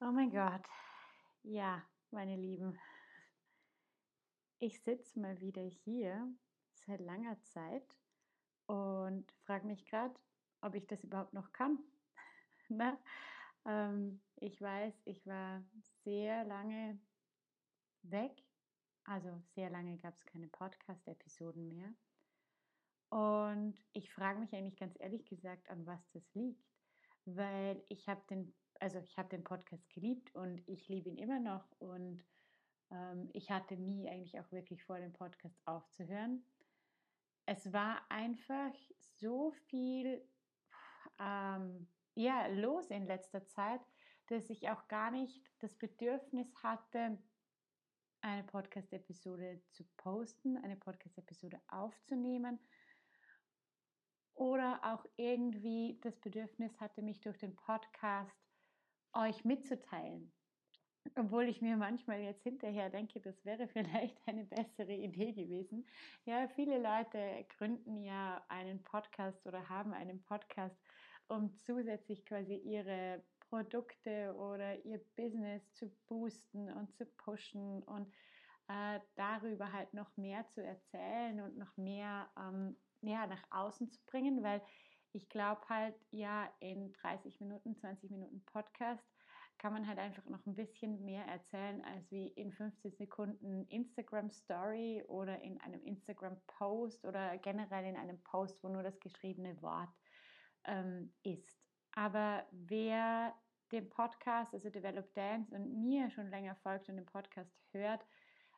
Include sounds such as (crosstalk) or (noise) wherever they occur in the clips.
Oh mein Gott. Ja, meine Lieben. Ich sitze mal wieder hier seit langer Zeit und frage mich gerade, ob ich das überhaupt noch kann. (laughs) Ne? Ähm, ich weiß, ich war sehr lange weg. Also sehr lange gab es keine Podcast-Episoden mehr. Und ich frage mich eigentlich ganz ehrlich gesagt, an was das liegt. Weil ich habe den also ich habe den Podcast geliebt und ich liebe ihn immer noch und ähm, ich hatte nie eigentlich auch wirklich vor, den Podcast aufzuhören. Es war einfach so viel ähm, ja, los in letzter Zeit, dass ich auch gar nicht das Bedürfnis hatte, eine Podcast-Episode zu posten, eine Podcast-Episode aufzunehmen oder auch irgendwie das Bedürfnis hatte, mich durch den Podcast euch mitzuteilen. Obwohl ich mir manchmal jetzt hinterher denke, das wäre (laughs) vielleicht eine bessere Idee gewesen. Ja, viele Leute gründen ja einen Podcast oder haben einen Podcast, um zusätzlich quasi ihre Produkte oder ihr Business zu boosten und zu pushen und äh, darüber halt noch mehr zu erzählen und noch mehr ähm, ja, nach außen zu bringen, weil ich glaube halt, ja, in 30 Minuten, 20 Minuten Podcast kann man halt einfach noch ein bisschen mehr erzählen als wie in 50 Sekunden Instagram Story oder in einem Instagram Post oder generell in einem Post, wo nur das geschriebene Wort ähm, ist. Aber wer den Podcast, also Develop Dance und mir schon länger folgt und den Podcast hört,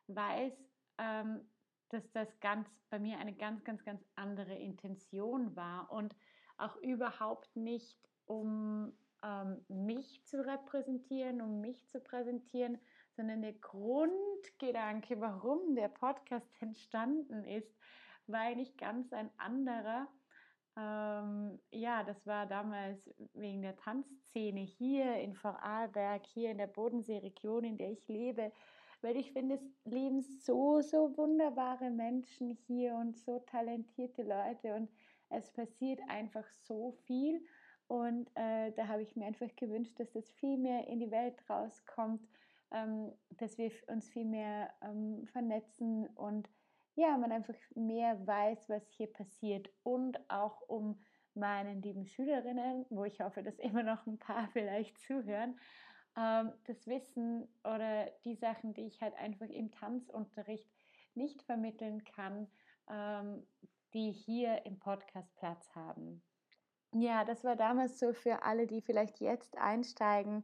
weiß, ähm, dass das ganz bei mir eine ganz, ganz, ganz andere Intention war und auch überhaupt nicht um ähm, mich zu repräsentieren, um mich zu präsentieren, sondern der Grundgedanke, warum der Podcast (laughs) entstanden ist, war eigentlich ganz ein anderer. Ähm, ja, das war damals wegen der Tanzszene hier in Vorarlberg, hier in der Bodenseeregion, in der ich lebe, weil ich finde, es leben so, so wunderbare Menschen hier und so talentierte Leute und es passiert einfach so viel. Und äh, da habe ich mir einfach gewünscht, dass das viel mehr in die Welt rauskommt, ähm, dass wir uns viel mehr ähm, vernetzen und ja, man einfach mehr weiß, was hier passiert. Und auch um meinen lieben Schülerinnen, wo ich hoffe, dass immer noch ein paar (laughs) vielleicht zuhören, das Wissen oder die Sachen, die ich halt einfach im Tanzunterricht nicht vermitteln kann, ähm, die hier im Podcast Platz haben. Ja, das war damals so für alle, die vielleicht jetzt einsteigen,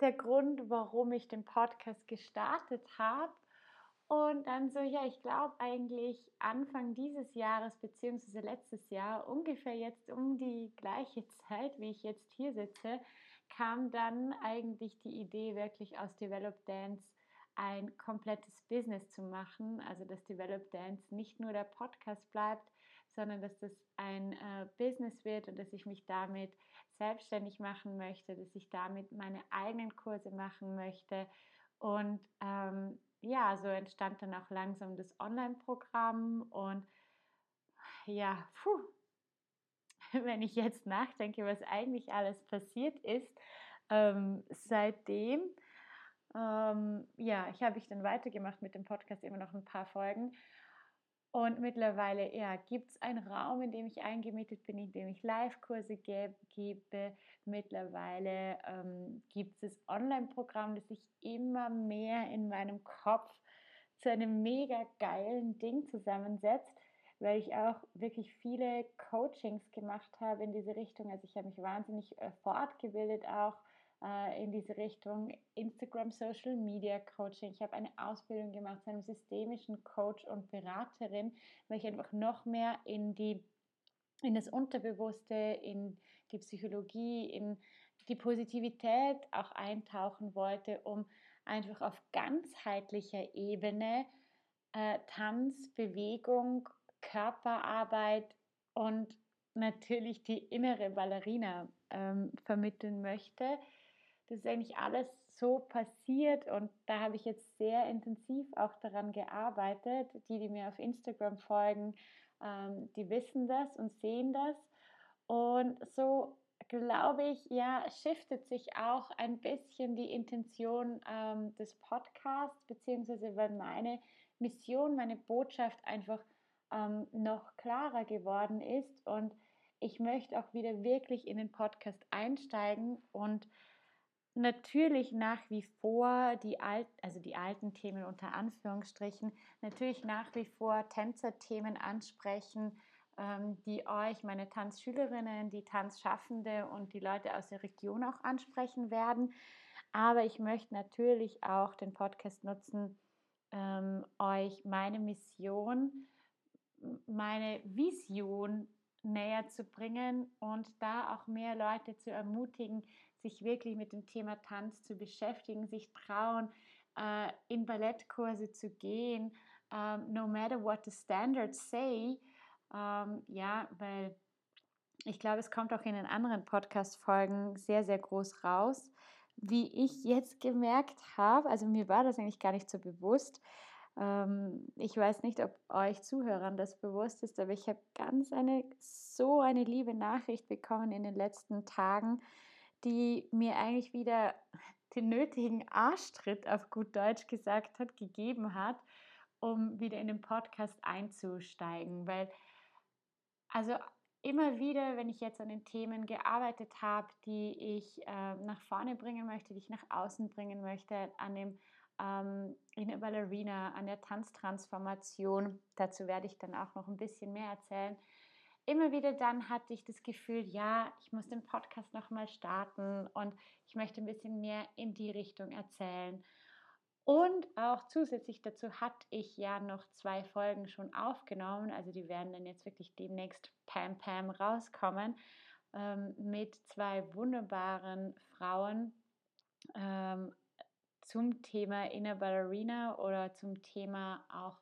der Grund, warum ich den Podcast gestartet habe. Und dann so, ja, ich glaube eigentlich Anfang dieses Jahres beziehungsweise letztes Jahr, ungefähr jetzt um die gleiche (laughs) Zeit, wie ich jetzt hier sitze, kam dann eigentlich die Idee wirklich aus Develop Dance ein komplettes Business zu machen. Also dass Develop Dance nicht nur der Podcast bleibt, sondern dass das ein äh, Business wird und dass ich mich damit selbstständig machen möchte, dass ich damit meine eigenen Kurse machen möchte. Und ähm, ja, so entstand dann auch langsam das Online-Programm und ja, puh, (laughs) wenn ich jetzt nachdenke, was eigentlich alles passiert ist ähm, seitdem, ähm, ja, ich habe ich dann weitergemacht mit dem Podcast, immer noch ein paar Folgen. Und mittlerweile ja, gibt es einen Raum, in dem ich eingemietet bin, in dem ich Live-Kurse gebe. Mittlerweile ähm, gibt es das Online-Programm, das sich immer mehr in meinem Kopf zu einem mega geilen Ding zusammensetzt, weil ich auch wirklich viele Coachings gemacht habe in diese Richtung. Also ich habe mich wahnsinnig äh, fortgebildet auch äh, in diese Richtung Instagram Social Media Coaching. Ich habe eine Ausbildung gemacht zu einem systemischen Coach und Beraterin, weil ich einfach noch mehr in die in das Unterbewusste, in die Psychologie, in die Positivität auch eintauchen wollte, um einfach auf ganzheitlicher Ebene äh, Tanz, Bewegung, Körperarbeit und natürlich die innere Ballerina ähm, vermitteln möchte das ist eigentlich alles so passiert und da habe ich jetzt sehr intensiv auch daran gearbeitet. Die, die mir auf Instagram folgen, ähm, die wissen das und sehen das. Und so glaube ich, ja, shiftet sich auch ein bisschen die Intention ähm, des Podcasts, beziehungsweise weil meine Mission, meine Botschaft einfach ähm, noch klarer geworden ist und ich möchte auch wieder wirklich in den Podcast einsteigen und natürlich nach wie vor die alten, also die alten Themen unter Anführungsstrichen, natürlich nach wie vor Tänzerthemen ansprechen, ähm, die euch, meine Tanzschülerinnen, die Tanzschaffende und die Leute aus der Region auch ansprechen werden. Aber ich möchte natürlich auch den Podcast nutzen, ähm, euch meine Mission, meine Vision näher zu bringen und da auch mehr Leute zu ermutigen, sich wirklich mit dem Thema Tanz zu beschäftigen, sich trauen, äh, in Ballettkurse zu gehen, ähm, no matter what the standards say. Ähm, ja, weil ich glaube, es kommt auch in den anderen Podcast-Folgen sehr, sehr groß raus. Wie ich jetzt gemerkt habe, also mir war das eigentlich gar nicht so bewusst. Ähm, ich weiß nicht, ob euch Zuhörern das bewusst ist, aber ich habe ganz eine, so eine liebe Nachricht bekommen in den letzten Tagen die mir eigentlich wieder den nötigen Arschtritt auf gut Deutsch gesagt hat, gegeben hat, um wieder in den Podcast einzusteigen. Weil, also immer wieder, wenn ich jetzt an den Themen gearbeitet habe, die ich äh, nach vorne bringen möchte, die ich nach außen bringen möchte, an dem ähm, in der Ballerina, an der Tanztransformation, dazu werde ich dann auch noch ein bisschen mehr erzählen, immer wieder dann hatte ich das Gefühl, ja, ich muss den Podcast nochmal starten und ich möchte ein bisschen mehr in die Richtung erzählen. Und auch zusätzlich dazu hatte ich ja noch zwei Folgen schon aufgenommen, also die werden dann jetzt wirklich demnächst Pam Pam rauskommen, ähm, mit zwei wunderbaren Frauen ähm, zum Thema Inner Ballerina oder zum Thema auch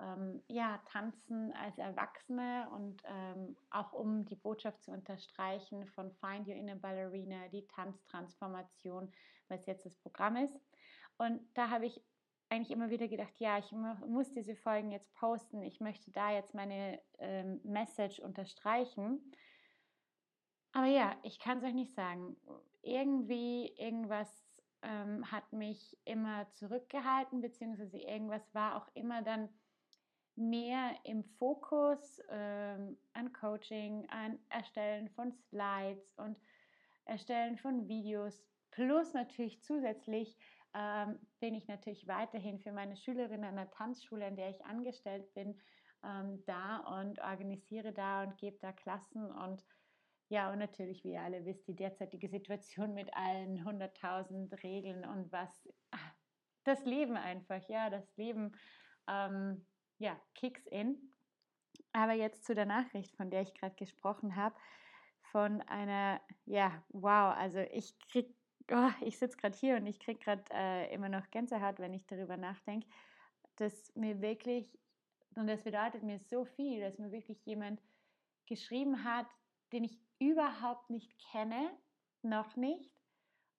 ähm, ja, Tanzen als Erwachsene und ähm, auch um die Botschaft zu unterstreichen von Find Your Inner Ballerina, die Tanztransformation, was jetzt das Programm ist. Und da habe ich eigentlich immer wieder gedacht, ja, ich muss diese Folgen jetzt posten, ich möchte da jetzt meine ähm, Message unterstreichen. Aber ja, ich kann es euch nicht sagen. Irgendwie, irgendwas ähm, hat mich immer zurückgehalten, beziehungsweise irgendwas war auch immer dann mehr im Fokus ähm, an Coaching, an Erstellen von Slides und Erstellen von Videos. Plus natürlich zusätzlich ähm, bin ich natürlich weiterhin für meine Schülerinnen an der Tanzschule, in der ich angestellt bin, ähm, da und organisiere da und gebe da Klassen und ja, und natürlich, wie ihr alle wisst, die derzeitige Situation mit allen 100.000 Regeln und was, ach, das Leben einfach, ja, das Leben ähm, ja, kicks in. Aber jetzt zu der Nachricht, von der ich gerade gesprochen habe, von einer, ja, wow, also ich krieg, oh, ich sitze gerade hier und ich kriege gerade äh, immer noch Gänsehaut, wenn ich darüber nachdenke, dass mir wirklich, und das bedeutet mir so viel, dass mir wirklich jemand geschrieben hat, den ich überhaupt nicht kenne, noch nicht,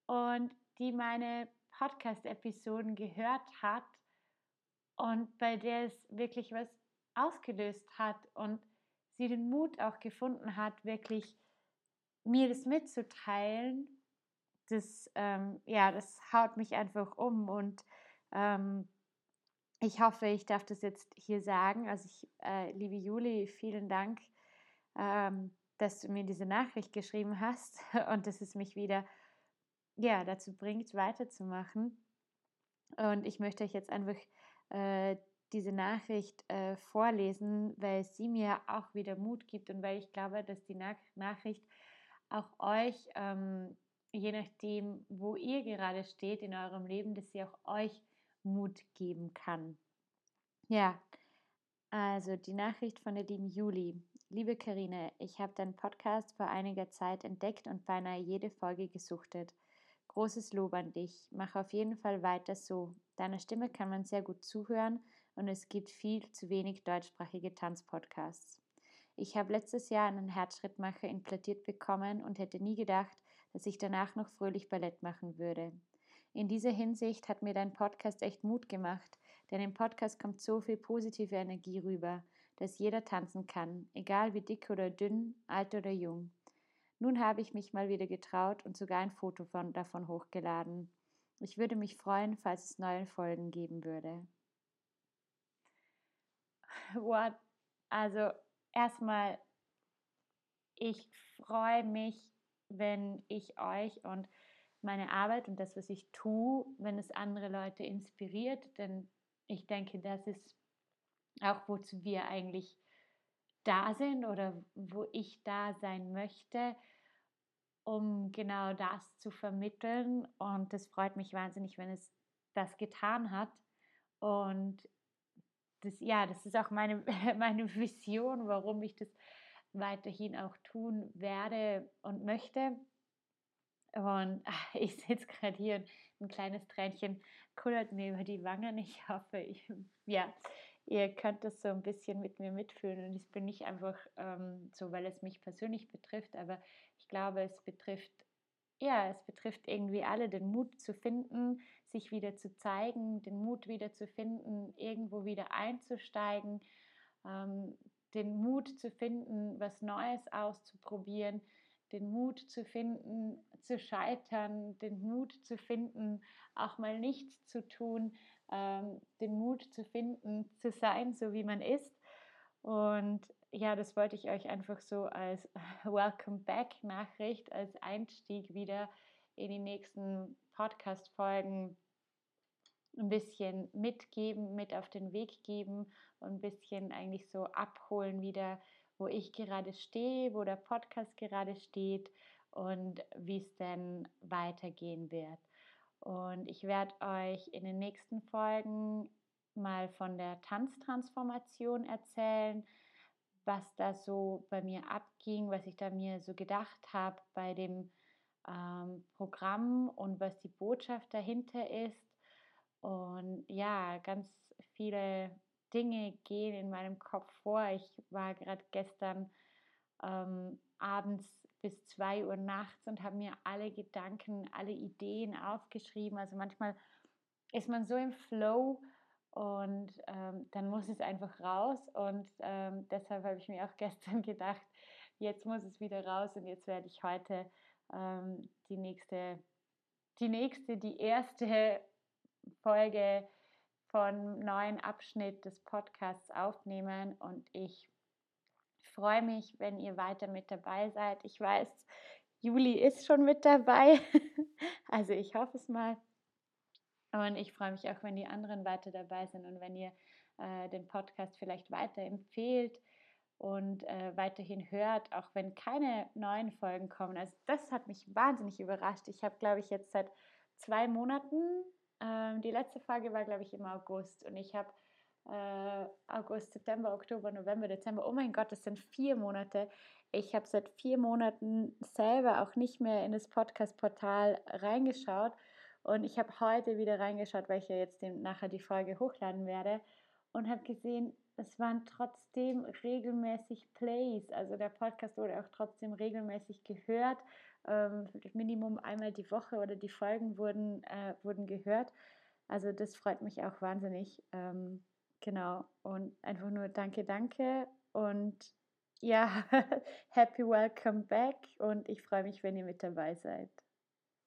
und die meine Podcast-Episoden gehört hat und bei der es wirklich was ausgelöst hat und sie den Mut auch gefunden hat, wirklich mir das mitzuteilen, das, ähm, ja, das haut mich einfach um und ähm, ich hoffe, ich darf das jetzt hier sagen. Also ich, äh, liebe Juli, vielen Dank, ähm, dass du mir diese Nachricht geschrieben hast (laughs) und dass es mich wieder ja, dazu bringt, weiterzumachen. Und ich möchte euch jetzt einfach äh, diese Nachricht äh, vorlesen, weil sie mir auch wieder Mut gibt und weil ich glaube, dass die Nach Nachricht auch euch, ähm, je nachdem, wo ihr gerade steht in eurem Leben, dass sie auch euch Mut geben kann. Ja, also die Nachricht von der lieben Juli. Liebe Karine, ich habe deinen Podcast vor einiger Zeit entdeckt und beinahe jede Folge gesuchtet. Großes Lob an dich. Mach auf jeden Fall weiter so. Deiner Stimme kann man sehr gut zuhören und es gibt viel zu wenig deutschsprachige Tanzpodcasts. Ich habe letztes Jahr einen Herzschrittmacher implantiert bekommen und hätte nie gedacht, dass ich danach noch fröhlich Ballett machen würde. In dieser Hinsicht hat mir dein Podcast echt Mut gemacht, denn im Podcast kommt so viel positive Energie rüber, dass jeder tanzen kann, egal wie dick oder dünn, alt oder jung. Nun habe ich mich mal wieder getraut und sogar ein Foto von, davon hochgeladen. Ich würde mich freuen, falls es neue Folgen geben würde. What? Also erstmal, ich freue mich, wenn ich euch und meine Arbeit und das, was ich tue, wenn es andere Leute inspiriert, denn ich denke, das ist auch, wozu wir eigentlich da sind oder wo ich da sein möchte, um genau das zu vermitteln. Und das freut mich wahnsinnig, wenn es das getan hat. Und das, ja, das ist auch meine, (laughs) meine Vision, warum ich das weiterhin auch tun werde und möchte. Und ach, (laughs) ich sitze gerade hier und ein kleines Tränchen kullert mir über die Wangen. Ich hoffe, ich, ja, ihr könnt das so ein bisschen mit mir mitfühlen. Und es bin nicht einfach ähm, so, weil es mich persönlich betrifft, aber ich glaube, es betrifft, ja, es betrifft irgendwie alle, den Mut zu finden, sich wieder zu zeigen, den Mut wieder zu finden, irgendwo wieder einzusteigen, ähm, den Mut zu finden, was Neues auszuprobieren, den Mut zu finden, zu scheitern, den Mut zu finden, auch mal nichts zu tun, ähm, den Mut zu finden, zu sein, so wie man ist. Und ja, das wollte ich euch einfach so als (laughs) Welcome Back Nachricht, als Einstieg wieder in die nächsten Podcast-Folgen ein bisschen mitgeben, mit auf den Weg geben und ein bisschen eigentlich so abholen wieder, wo ich gerade stehe, wo der Podcast gerade steht und wie es denn weitergehen wird. Und ich werde euch in den nächsten Folgen mal von der Tanztransformation erzählen, was da so bei mir abging, was ich da mir so gedacht habe bei dem ähm, Programm und was die Botschaft dahinter ist. Und ja, ganz viele Dinge gehen in meinem Kopf vor. Ich war gerade gestern ähm, abends bis 2 Uhr nachts und habe mir alle Gedanken, alle Ideen aufgeschrieben. Also manchmal ist man so im Flow und ähm, dann muss es einfach raus. Und ähm, deshalb habe ich mir auch (laughs) gestern gedacht, jetzt muss es wieder raus und jetzt werde ich heute ähm, die nächste, die nächste, die erste Folge von neuen Abschnitt des Podcasts aufnehmen und ich freue mich, wenn ihr weiter mit dabei seid. Ich weiß, Juli ist schon mit dabei, (laughs) also ich hoffe es mal. Und ich freue mich auch, wenn die anderen weiter dabei sind und wenn ihr äh, den Podcast vielleicht weiter empfehlt und äh, weiterhin hört, auch wenn keine neuen Folgen kommen. Also das hat mich wahnsinnig überrascht. Ich habe, glaube ich, jetzt seit zwei Monaten ähm, die letzte Folge war, glaube ich, im August und ich habe äh, August, September, Oktober, November, Dezember. Oh mein Gott, das sind vier Monate. Ich habe seit vier Monaten selber auch nicht mehr in das Podcast-Portal reingeschaut und ich habe heute wieder reingeschaut, weil ich ja jetzt den, nachher die Folge hochladen werde und habe gesehen, es waren trotzdem regelmäßig Plays. Also der Podcast wurde auch trotzdem regelmäßig gehört. Ähm, Minimum einmal die Woche oder die Folgen wurden, äh, wurden gehört. Also das freut mich auch wahnsinnig. Ähm, genau. Und einfach nur danke, danke. Und ja, (laughs) happy welcome back. Und ich freue mich, wenn ihr mit dabei seid.